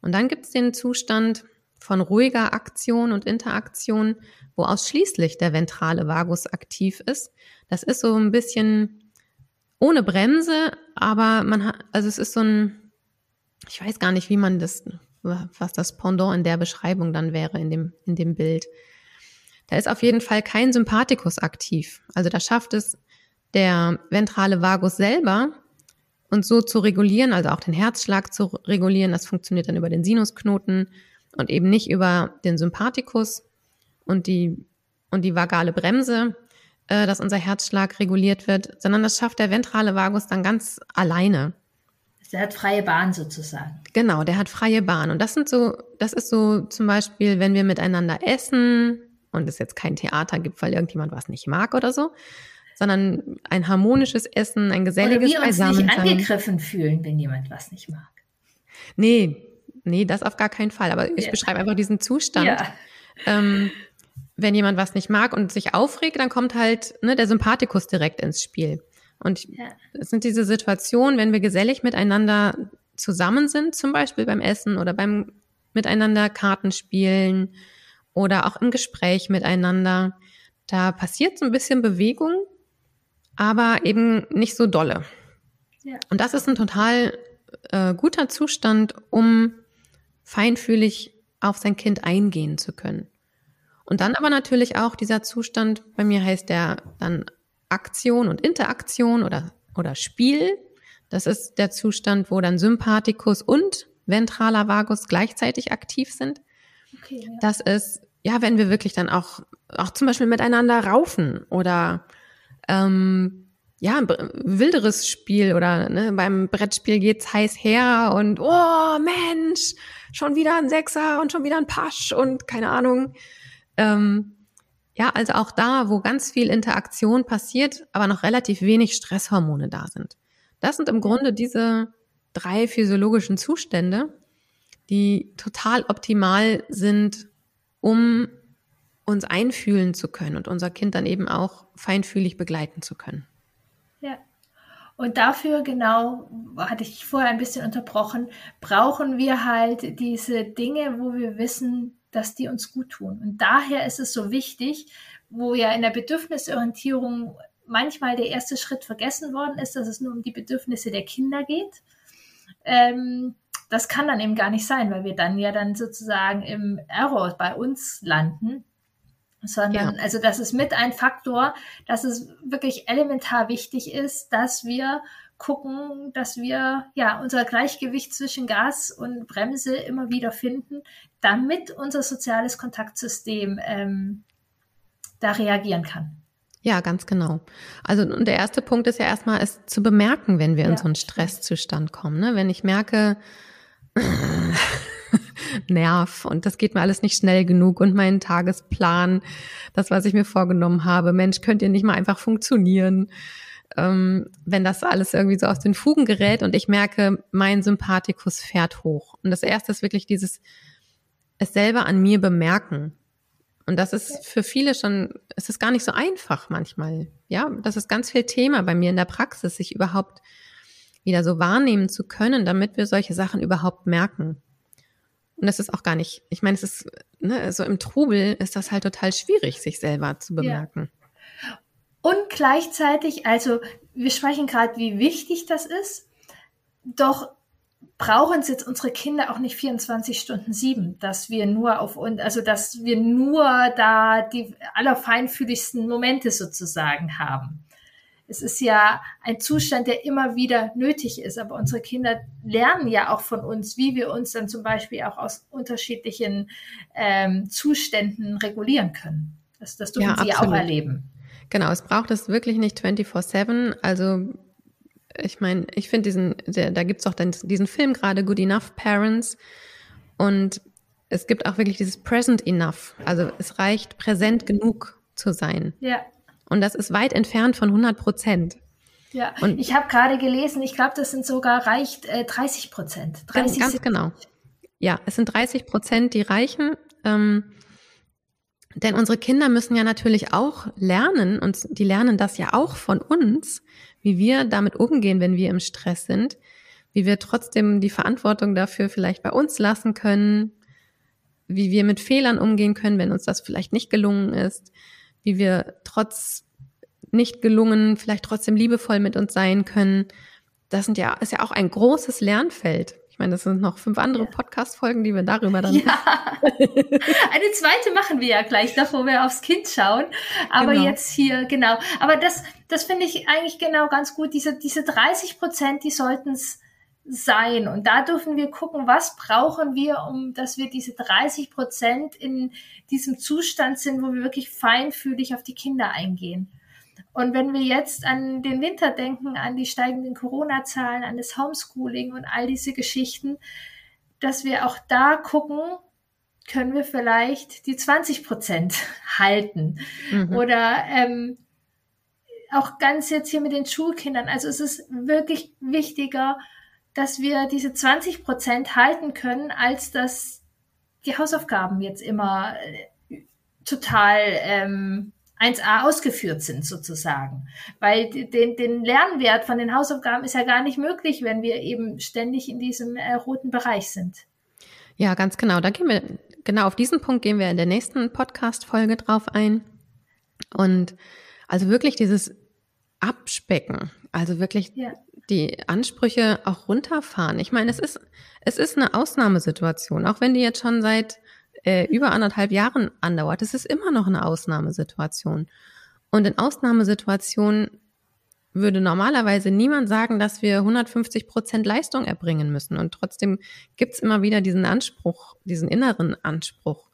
Und dann gibt es den Zustand von ruhiger Aktion und Interaktion, wo ausschließlich der ventrale Vagus aktiv ist. Das ist so ein bisschen ohne Bremse, aber man hat, also es ist so ein, ich weiß gar nicht, wie man das, was das Pendant in der Beschreibung dann wäre in dem, in dem Bild. Da ist auf jeden Fall kein Sympathikus aktiv. Also da schafft es der ventrale Vagus selber, uns so zu regulieren, also auch den Herzschlag zu regulieren. Das funktioniert dann über den Sinusknoten und eben nicht über den Sympathikus und die, und die vagale Bremse, äh, dass unser Herzschlag reguliert wird, sondern das schafft der ventrale Vagus dann ganz alleine. Der hat freie Bahn sozusagen. Genau, der hat freie Bahn. Und das sind so, das ist so zum Beispiel, wenn wir miteinander essen und es jetzt kein Theater gibt, weil irgendjemand was nicht mag oder so, sondern ein harmonisches Essen, ein geselliges Oder wir uns nicht angegriffen fühlen, wenn jemand was nicht mag. Nee, nee, das auf gar keinen Fall. Aber ich ja. beschreibe einfach diesen Zustand. Ja. Ähm, wenn jemand was nicht mag und sich aufregt, dann kommt halt ne, der Sympathikus direkt ins Spiel. Und ja. es sind diese Situationen, wenn wir gesellig miteinander zusammen sind, zum Beispiel beim Essen oder beim miteinander Karten spielen oder auch im Gespräch miteinander. Da passiert so ein bisschen Bewegung, aber eben nicht so dolle. Ja. Und das ist ein total äh, guter Zustand, um feinfühlig auf sein Kind eingehen zu können. Und dann aber natürlich auch dieser Zustand, bei mir heißt der dann Aktion und Interaktion oder, oder Spiel. Das ist der Zustand, wo dann Sympathikus und ventraler Vagus gleichzeitig aktiv sind. Okay, ja. Das ist, ja, wenn wir wirklich dann auch, auch zum Beispiel miteinander raufen oder ähm, ja, ein wilderes Spiel oder ne, beim Brettspiel geht's heiß her und oh Mensch, schon wieder ein Sechser und schon wieder ein Pasch und keine Ahnung. Ähm, ja, also auch da, wo ganz viel Interaktion passiert, aber noch relativ wenig Stresshormone da sind. Das sind im Grunde diese drei physiologischen Zustände, die total optimal sind, um uns einfühlen zu können und unser Kind dann eben auch feinfühlig begleiten zu können. Ja. Und dafür, genau, hatte ich vorher ein bisschen unterbrochen, brauchen wir halt diese Dinge, wo wir wissen, dass die uns gut tun. Und daher ist es so wichtig, wo ja in der Bedürfnisorientierung manchmal der erste Schritt vergessen worden ist, dass es nur um die Bedürfnisse der Kinder geht. Ähm, das kann dann eben gar nicht sein, weil wir dann ja dann sozusagen im Error bei uns landen. Sondern, ja. also das ist mit ein Faktor, dass es wirklich elementar wichtig ist, dass wir gucken, dass wir ja unser Gleichgewicht zwischen Gas und Bremse immer wieder finden, damit unser soziales Kontaktsystem ähm, da reagieren kann. Ja, ganz genau. Also und der erste Punkt ist ja erstmal, es zu bemerken, wenn wir ja. in so einen Stresszustand kommen. Ne? Wenn ich merke, Nerv und das geht mir alles nicht schnell genug und mein Tagesplan, das, was ich mir vorgenommen habe, Mensch, könnt ihr nicht mal einfach funktionieren? Ähm, wenn das alles irgendwie so aus den Fugen gerät und ich merke, mein Sympathikus fährt hoch. Und das erste ist wirklich dieses, es selber an mir bemerken. Und das ist für viele schon, es ist gar nicht so einfach manchmal. Ja, das ist ganz viel Thema bei mir in der Praxis, sich überhaupt wieder so wahrnehmen zu können, damit wir solche Sachen überhaupt merken. Und das ist auch gar nicht, ich meine, es ist, ne, so im Trubel ist das halt total schwierig, sich selber zu bemerken. Ja. Und gleichzeitig, also wir sprechen gerade, wie wichtig das ist, doch brauchen es jetzt unsere Kinder auch nicht 24 Stunden sieben, dass wir nur auf uns, also dass wir nur da die allerfeinfühligsten Momente sozusagen haben. Es ist ja ein Zustand, der immer wieder nötig ist, aber unsere Kinder lernen ja auch von uns, wie wir uns dann zum Beispiel auch aus unterschiedlichen ähm, Zuständen regulieren können. Das, das dürfen ja, sie ja auch erleben. Genau, es braucht es wirklich nicht 24-7. Also ich meine, ich finde diesen, der, da gibt's auch dann diesen Film gerade, Good Enough Parents. Und es gibt auch wirklich dieses Present Enough. Also es reicht, präsent genug zu sein. Ja. Und das ist weit entfernt von 100 Prozent. Ja, und ich habe gerade gelesen, ich glaube, das sind sogar reicht äh, 30 Prozent. Ganz, ganz genau. Ja, es sind 30 Prozent, die reichen. Ähm, denn unsere Kinder müssen ja natürlich auch lernen, und die lernen das ja auch von uns, wie wir damit umgehen, wenn wir im Stress sind, wie wir trotzdem die Verantwortung dafür vielleicht bei uns lassen können, wie wir mit Fehlern umgehen können, wenn uns das vielleicht nicht gelungen ist, wie wir trotz nicht gelungen vielleicht trotzdem liebevoll mit uns sein können. Das sind ja, ist ja auch ein großes Lernfeld meine, das sind noch fünf andere Podcast-Folgen, die wir darüber dann. Ja. Eine zweite machen wir ja gleich noch, wo wir aufs Kind schauen. Aber genau. jetzt hier, genau. Aber das, das finde ich eigentlich genau ganz gut. Diese, diese 30 Prozent, die sollten es sein. Und da dürfen wir gucken, was brauchen wir, um dass wir diese 30 Prozent in diesem Zustand sind, wo wir wirklich feinfühlig auf die Kinder eingehen. Und wenn wir jetzt an den Winter denken, an die steigenden Corona-Zahlen, an das Homeschooling und all diese Geschichten, dass wir auch da gucken, können wir vielleicht die 20 Prozent halten. Mhm. Oder ähm, auch ganz jetzt hier mit den Schulkindern. Also es ist wirklich wichtiger, dass wir diese 20 Prozent halten können, als dass die Hausaufgaben jetzt immer äh, total ähm, 1a ausgeführt sind sozusagen. Weil den, den Lernwert von den Hausaufgaben ist ja gar nicht möglich, wenn wir eben ständig in diesem äh, roten Bereich sind. Ja, ganz genau. Da gehen wir, genau auf diesen Punkt gehen wir in der nächsten Podcast-Folge drauf ein. Und also wirklich dieses Abspecken, also wirklich ja. die Ansprüche auch runterfahren. Ich meine, es ist, es ist eine Ausnahmesituation, auch wenn die jetzt schon seit äh, über anderthalb Jahren andauert, es ist immer noch eine Ausnahmesituation. Und in Ausnahmesituationen würde normalerweise niemand sagen, dass wir 150 Prozent Leistung erbringen müssen. Und trotzdem gibt's immer wieder diesen Anspruch, diesen inneren Anspruch.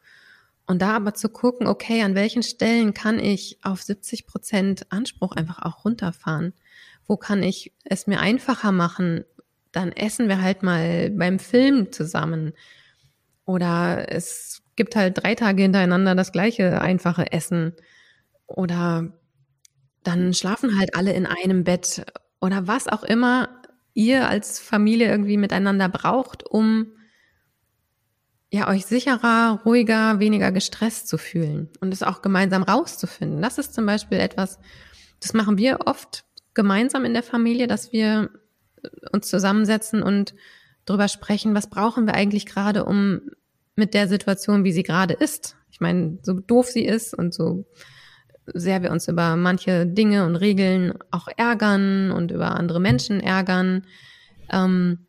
Und da aber zu gucken, okay, an welchen Stellen kann ich auf 70 Prozent Anspruch einfach auch runterfahren? Wo kann ich es mir einfacher machen? Dann essen wir halt mal beim Film zusammen. Oder es gibt halt drei Tage hintereinander das gleiche einfache Essen. Oder dann schlafen halt alle in einem Bett. Oder was auch immer ihr als Familie irgendwie miteinander braucht, um ja, euch sicherer, ruhiger, weniger gestresst zu fühlen und es auch gemeinsam rauszufinden. Das ist zum Beispiel etwas, das machen wir oft gemeinsam in der Familie, dass wir uns zusammensetzen und drüber sprechen, was brauchen wir eigentlich gerade, um mit der Situation, wie sie gerade ist. Ich meine, so doof sie ist und so sehr wir uns über manche Dinge und Regeln auch ärgern und über andere Menschen ärgern. Ähm,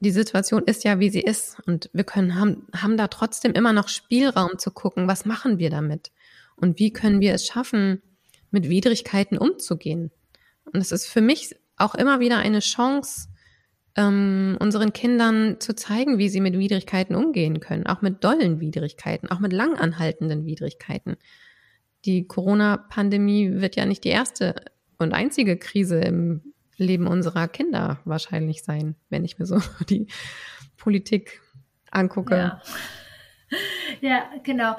die Situation ist ja, wie sie ist. Und wir können, haben, haben da trotzdem immer noch Spielraum zu gucken, was machen wir damit? Und wie können wir es schaffen, mit Widrigkeiten umzugehen? Und es ist für mich auch immer wieder eine Chance, ähm, unseren Kindern zu zeigen, wie sie mit Widrigkeiten umgehen können, auch mit dollen Widrigkeiten, auch mit langanhaltenden Widrigkeiten. Die Corona-Pandemie wird ja nicht die erste und einzige Krise im Leben unserer Kinder wahrscheinlich sein, wenn ich mir so die Politik angucke. Ja. Ja, genau.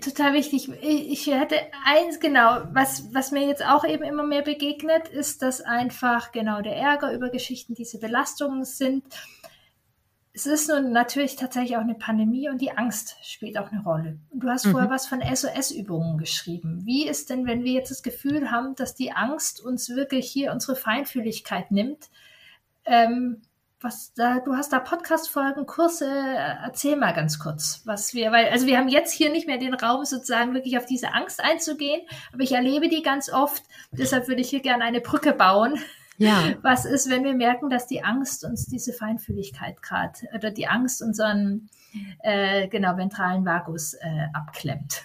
Total wichtig. Ich hätte eins, genau, was, was mir jetzt auch eben immer mehr begegnet, ist, dass einfach genau der Ärger über Geschichten diese Belastungen sind. Es ist nun natürlich tatsächlich auch eine Pandemie und die Angst spielt auch eine Rolle. Du hast mhm. vorher was von SOS-Übungen geschrieben. Wie ist denn, wenn wir jetzt das Gefühl haben, dass die Angst uns wirklich hier unsere Feinfühligkeit nimmt? Ähm, was da, du hast da Podcast-Folgen, Kurse, erzähl mal ganz kurz, was wir, weil, also wir haben jetzt hier nicht mehr den Raum, sozusagen wirklich auf diese Angst einzugehen, aber ich erlebe die ganz oft, deshalb würde ich hier gerne eine Brücke bauen. Ja. Was ist, wenn wir merken, dass die Angst uns diese Feinfühligkeit gerade oder die Angst unseren äh, genau ventralen Vagus äh, abklemmt?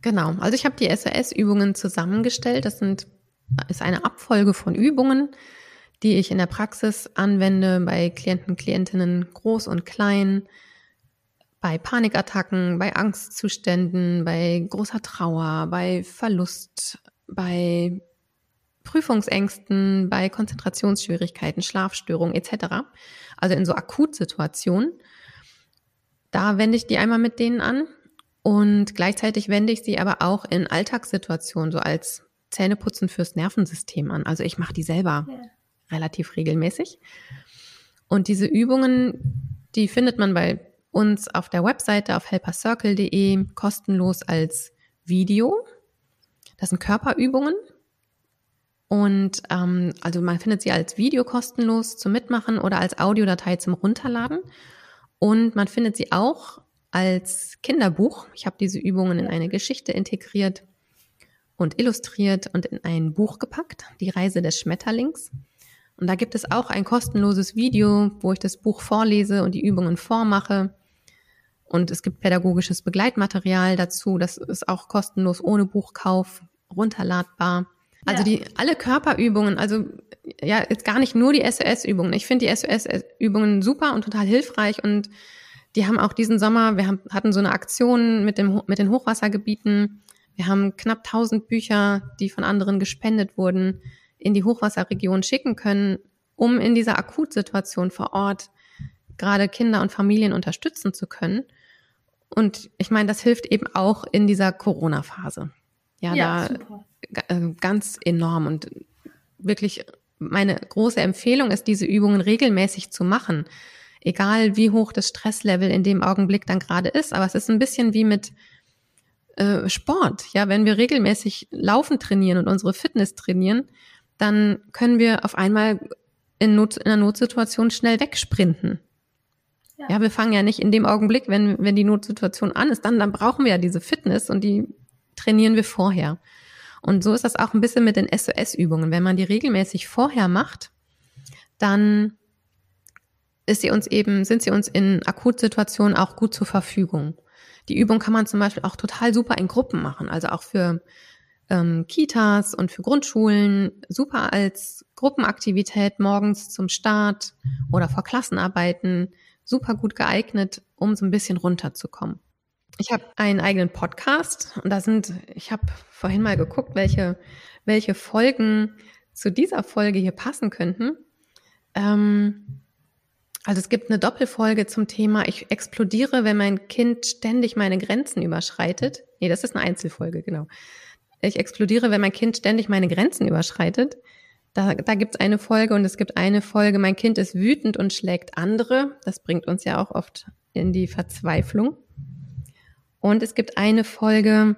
Genau, also ich habe die SAS-Übungen zusammengestellt. Das sind, ist eine Abfolge von Übungen, die ich in der Praxis anwende bei Klienten, Klientinnen groß und klein, bei Panikattacken, bei Angstzuständen, bei großer Trauer, bei Verlust, bei Prüfungsängsten, bei Konzentrationsschwierigkeiten, Schlafstörungen etc. Also in so Akutsituationen. Da wende ich die einmal mit denen an und gleichzeitig wende ich sie aber auch in Alltagssituationen so als Zähneputzen fürs Nervensystem an. Also ich mache die selber. Yeah relativ regelmäßig. Und diese Übungen, die findet man bei uns auf der Webseite auf helpercircle.de kostenlos als Video. Das sind Körperübungen. Und ähm, also man findet sie als Video kostenlos zum Mitmachen oder als Audiodatei zum Runterladen. Und man findet sie auch als Kinderbuch. Ich habe diese Übungen in eine Geschichte integriert und illustriert und in ein Buch gepackt, Die Reise des Schmetterlings. Und da gibt es auch ein kostenloses Video, wo ich das Buch vorlese und die Übungen vormache. Und es gibt pädagogisches Begleitmaterial dazu. Das ist auch kostenlos ohne Buchkauf runterladbar. Also ja. die alle Körperübungen, also ja, jetzt gar nicht nur die SOS-Übungen. Ich finde die SOS-Übungen super und total hilfreich und die haben auch diesen Sommer, wir haben, hatten so eine Aktion mit dem mit den Hochwassergebieten. Wir haben knapp 1000 Bücher, die von anderen gespendet wurden in die Hochwasserregion schicken können, um in dieser Akutsituation vor Ort gerade Kinder und Familien unterstützen zu können. Und ich meine, das hilft eben auch in dieser Corona-Phase. Ja, ja, da äh, ganz enorm und wirklich meine große Empfehlung ist, diese Übungen regelmäßig zu machen. Egal wie hoch das Stresslevel in dem Augenblick dann gerade ist. Aber es ist ein bisschen wie mit äh, Sport. Ja, wenn wir regelmäßig Laufen trainieren und unsere Fitness trainieren, dann können wir auf einmal in, Not, in einer Notsituation schnell wegsprinten. Ja. ja. wir fangen ja nicht in dem Augenblick, wenn, wenn die Notsituation an ist, dann, dann brauchen wir ja diese Fitness und die trainieren wir vorher. Und so ist das auch ein bisschen mit den SOS-Übungen. Wenn man die regelmäßig vorher macht, dann ist sie uns eben, sind sie uns in Akutsituationen auch gut zur Verfügung. Die Übung kann man zum Beispiel auch total super in Gruppen machen, also auch für ähm, Kitas und für Grundschulen super als Gruppenaktivität morgens zum Start oder vor Klassenarbeiten super gut geeignet, um so ein bisschen runterzukommen. Ich habe einen eigenen Podcast und da sind, ich habe vorhin mal geguckt, welche, welche Folgen zu dieser Folge hier passen könnten. Ähm, also es gibt eine Doppelfolge zum Thema, ich explodiere, wenn mein Kind ständig meine Grenzen überschreitet. Nee, das ist eine Einzelfolge, genau ich explodiere, wenn mein Kind ständig meine Grenzen überschreitet. Da, da gibt es eine Folge und es gibt eine Folge, mein Kind ist wütend und schlägt andere. Das bringt uns ja auch oft in die Verzweiflung. Und es gibt eine Folge,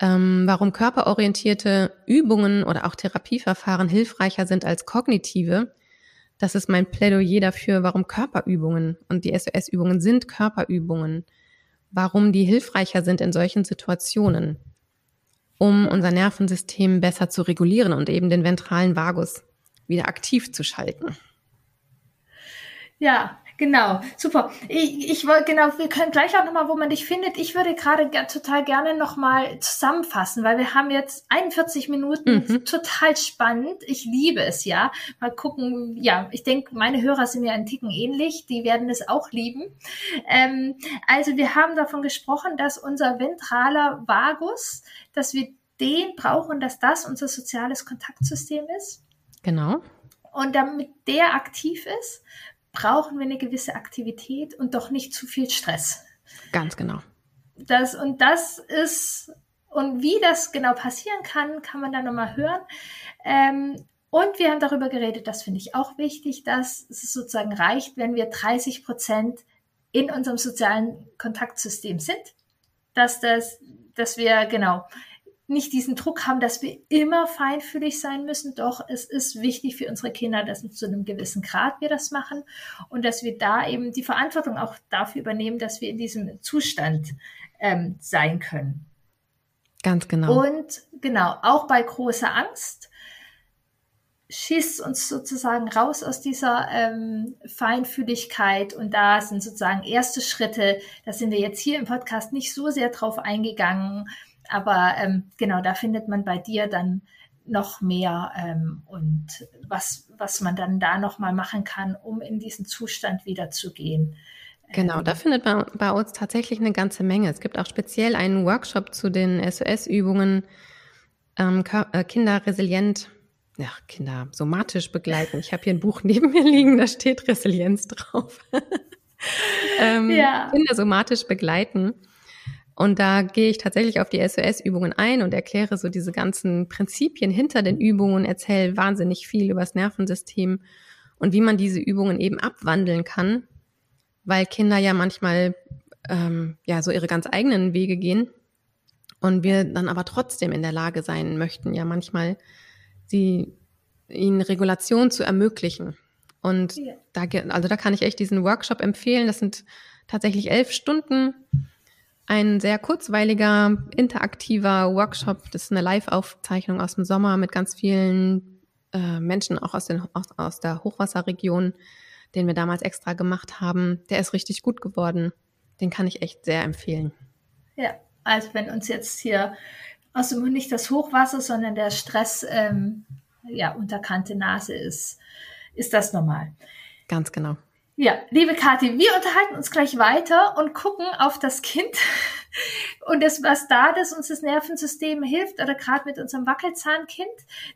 ähm, warum körperorientierte Übungen oder auch Therapieverfahren hilfreicher sind als kognitive. Das ist mein Plädoyer dafür, warum Körperübungen und die SOS-Übungen sind Körperübungen, warum die hilfreicher sind in solchen Situationen um unser Nervensystem besser zu regulieren und eben den ventralen Vagus wieder aktiv zu schalten. Ja, genau, super. Ich, ich wollte genau, wir können gleich auch nochmal, wo man dich findet. Ich würde gerade total gerne nochmal zusammenfassen, weil wir haben jetzt 41 Minuten, mhm. total spannend. Ich liebe es ja. Mal gucken, ja, ich denke, meine Hörer sind ja ein Ticken ähnlich, die werden es auch lieben. Ähm, also wir haben davon gesprochen, dass unser ventraler Vagus, dass wir den brauchen, dass das unser soziales Kontaktsystem ist. Genau. Und damit der aktiv ist, brauchen wir eine gewisse Aktivität und doch nicht zu viel Stress. Ganz genau. Das, und das ist, und wie das genau passieren kann, kann man dann nochmal hören. Ähm, und wir haben darüber geredet, das finde ich auch wichtig, dass es sozusagen reicht, wenn wir 30 Prozent in unserem sozialen Kontaktsystem sind, dass das, dass wir genau nicht diesen Druck haben, dass wir immer feinfühlig sein müssen. Doch es ist wichtig für unsere Kinder, dass zu einem gewissen Grad wir das machen und dass wir da eben die Verantwortung auch dafür übernehmen, dass wir in diesem Zustand ähm, sein können. Ganz genau. Und genau, auch bei großer Angst schießt uns sozusagen raus aus dieser ähm, Feinfühligkeit und da sind sozusagen erste Schritte, da sind wir jetzt hier im Podcast nicht so sehr drauf eingegangen, aber ähm, genau, da findet man bei dir dann noch mehr ähm, und was, was man dann da nochmal machen kann, um in diesen Zustand wieder zu gehen. Genau, da findet man bei uns tatsächlich eine ganze Menge. Es gibt auch speziell einen Workshop zu den SOS-Übungen ähm, äh, Kinder resilient, ja, Kinder somatisch begleiten. Ich habe hier ein Buch neben mir liegen, da steht Resilienz drauf. ähm, ja. Kinder somatisch begleiten. Und da gehe ich tatsächlich auf die SOS-Übungen ein und erkläre so diese ganzen Prinzipien hinter den Übungen, erzähle wahnsinnig viel über das Nervensystem und wie man diese Übungen eben abwandeln kann, weil Kinder ja manchmal ähm, ja so ihre ganz eigenen Wege gehen und wir dann aber trotzdem in der Lage sein möchten, ja manchmal sie ihnen Regulation zu ermöglichen. Und ja. da, also da kann ich echt diesen Workshop empfehlen. Das sind tatsächlich elf Stunden ein sehr kurzweiliger, interaktiver Workshop. Das ist eine Live-Aufzeichnung aus dem Sommer mit ganz vielen äh, Menschen, auch aus, den, aus, aus der Hochwasserregion, den wir damals extra gemacht haben. Der ist richtig gut geworden. Den kann ich echt sehr empfehlen. Ja, also wenn uns jetzt hier aus dem Mund nicht das Hochwasser, sondern der Stress ähm, ja, unterkannte Nase ist, ist das normal. Ganz genau. Ja, liebe Kathi, wir unterhalten uns gleich weiter und gucken auf das Kind und das, was da das uns das Nervensystem hilft oder gerade mit unserem Wackelzahnkind.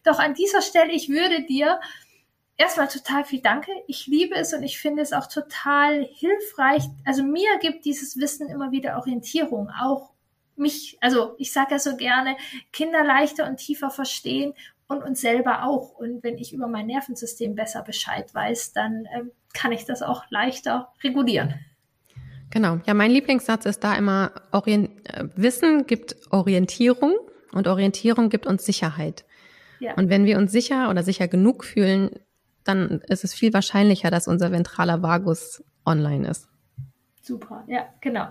Doch an dieser Stelle, ich würde dir erstmal total viel Danke. Ich liebe es und ich finde es auch total hilfreich. Also mir gibt dieses Wissen immer wieder Orientierung, auch mich, also ich sage ja so gerne, Kinder leichter und tiefer verstehen und uns selber auch. Und wenn ich über mein Nervensystem besser Bescheid weiß, dann ähm, kann ich das auch leichter regulieren. Genau. Ja, mein Lieblingssatz ist da immer, Orient äh, Wissen gibt Orientierung und Orientierung gibt uns Sicherheit. Ja. Und wenn wir uns sicher oder sicher genug fühlen, dann ist es viel wahrscheinlicher, dass unser ventraler Vagus online ist. Super, ja, genau.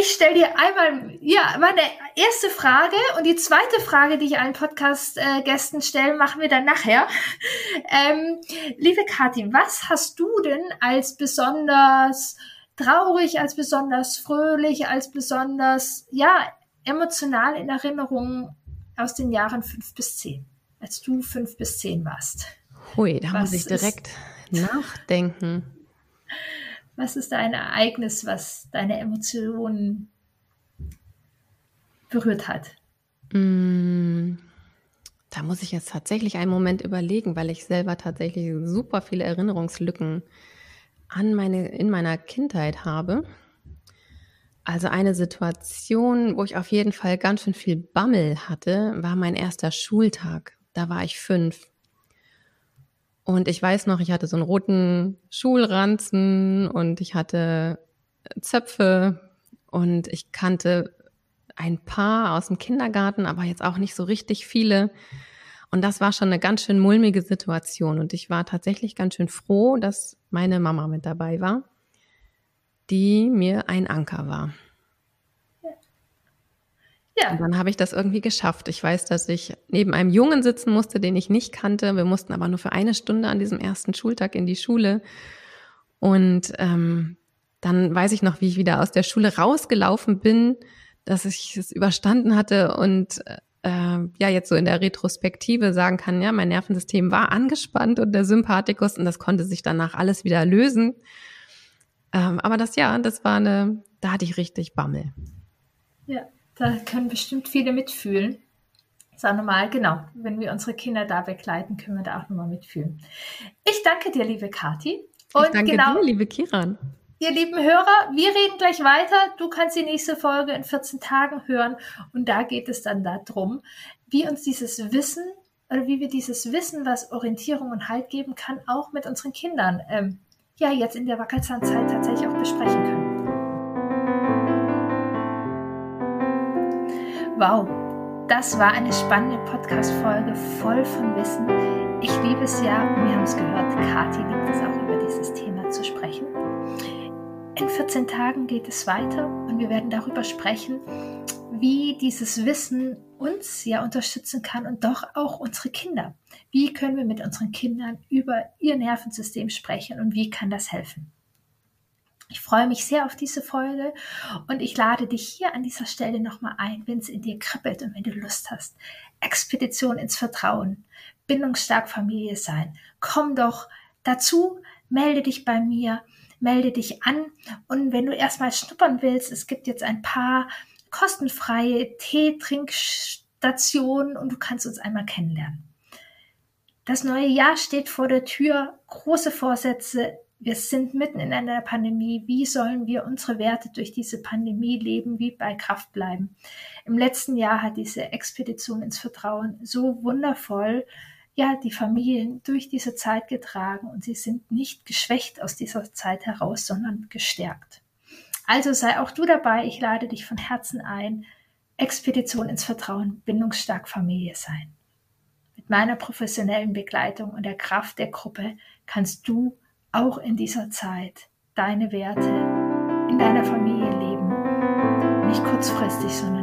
Ich stelle dir einmal, ja, meine erste Frage und die zweite Frage, die ich allen Podcast-Gästen stelle, machen wir dann nachher. Ähm, liebe Kathi, was hast du denn als besonders traurig, als besonders fröhlich, als besonders, ja, emotional in Erinnerung aus den Jahren fünf bis zehn, als du fünf bis zehn warst? Hui, da was muss ich direkt nachdenken. Was ist ein Ereignis, was deine Emotionen berührt hat? Mm, da muss ich jetzt tatsächlich einen Moment überlegen, weil ich selber tatsächlich super viele Erinnerungslücken an meine, in meiner Kindheit habe. Also eine Situation, wo ich auf jeden Fall ganz schön viel Bammel hatte, war mein erster Schultag. Da war ich fünf. Und ich weiß noch, ich hatte so einen roten Schulranzen und ich hatte Zöpfe und ich kannte ein paar aus dem Kindergarten, aber jetzt auch nicht so richtig viele. Und das war schon eine ganz schön mulmige Situation. Und ich war tatsächlich ganz schön froh, dass meine Mama mit dabei war, die mir ein Anker war. Ja. Und dann habe ich das irgendwie geschafft. Ich weiß, dass ich neben einem Jungen sitzen musste, den ich nicht kannte. Wir mussten aber nur für eine Stunde an diesem ersten Schultag in die Schule. Und ähm, dann weiß ich noch, wie ich wieder aus der Schule rausgelaufen bin, dass ich es überstanden hatte und äh, ja jetzt so in der Retrospektive sagen kann, ja, mein Nervensystem war angespannt und der Sympathikus und das konnte sich danach alles wieder lösen. Ähm, aber das ja, das war eine, da hatte ich richtig Bammel. Ja. Da können bestimmt viele mitfühlen. Sagen wir mal, genau, wenn wir unsere Kinder da begleiten, können wir da auch nochmal mitfühlen. Ich danke dir, liebe Kathi. Und ich danke genau, dir, liebe Kiran. ihr lieben Hörer, wir reden gleich weiter. Du kannst die nächste Folge in 14 Tagen hören und da geht es dann darum, wie uns dieses Wissen oder wie wir dieses Wissen, was Orientierung und Halt geben kann, auch mit unseren Kindern ähm, ja jetzt in der Wackelzahnzeit tatsächlich auch besprechen können. Wow, das war eine spannende Podcast-Folge voll von Wissen. Ich liebe es ja, und wir haben es gehört, Kathi liebt es auch über dieses Thema zu sprechen. In 14 Tagen geht es weiter und wir werden darüber sprechen, wie dieses Wissen uns ja unterstützen kann und doch auch unsere Kinder. Wie können wir mit unseren Kindern über ihr Nervensystem sprechen und wie kann das helfen? Ich freue mich sehr auf diese Folge und ich lade dich hier an dieser Stelle nochmal ein, wenn es in dir kribbelt und wenn du Lust hast. Expedition ins Vertrauen, bindungsstark Familie sein. Komm doch dazu, melde dich bei mir, melde dich an und wenn du erstmal schnuppern willst, es gibt jetzt ein paar kostenfreie Teetrinkstationen und du kannst uns einmal kennenlernen. Das neue Jahr steht vor der Tür, große Vorsätze. Wir sind mitten in einer Pandemie. Wie sollen wir unsere Werte durch diese Pandemie leben, wie bei Kraft bleiben? Im letzten Jahr hat diese Expedition ins Vertrauen so wundervoll ja, die Familien durch diese Zeit getragen und sie sind nicht geschwächt aus dieser Zeit heraus, sondern gestärkt. Also sei auch du dabei. Ich lade dich von Herzen ein. Expedition ins Vertrauen, bindungsstark Familie sein. Mit meiner professionellen Begleitung und der Kraft der Gruppe kannst du auch in dieser Zeit deine Werte in deiner Familie leben. Nicht kurzfristig, sondern